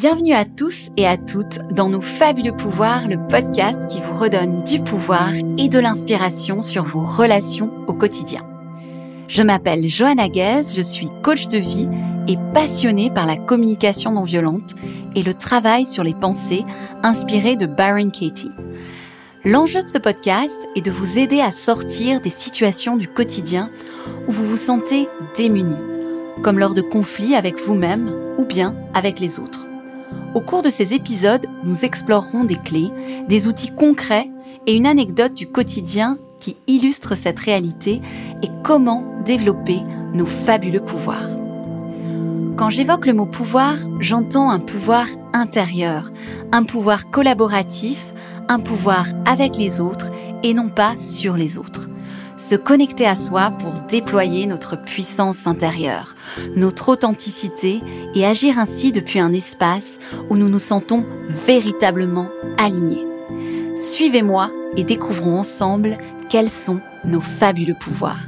Bienvenue à tous et à toutes dans nos fabuleux pouvoirs, le podcast qui vous redonne du pouvoir et de l'inspiration sur vos relations au quotidien. Je m'appelle Johanna Guez, je suis coach de vie et passionnée par la communication non violente et le travail sur les pensées inspirées de Byron Katie. L'enjeu de ce podcast est de vous aider à sortir des situations du quotidien où vous vous sentez démunis, comme lors de conflits avec vous-même ou bien avec les autres. Au cours de ces épisodes, nous explorerons des clés, des outils concrets et une anecdote du quotidien qui illustre cette réalité et comment développer nos fabuleux pouvoirs. Quand j'évoque le mot pouvoir, j'entends un pouvoir intérieur, un pouvoir collaboratif, un pouvoir avec les autres et non pas sur les autres se connecter à soi pour déployer notre puissance intérieure, notre authenticité et agir ainsi depuis un espace où nous nous sentons véritablement alignés. Suivez-moi et découvrons ensemble quels sont nos fabuleux pouvoirs.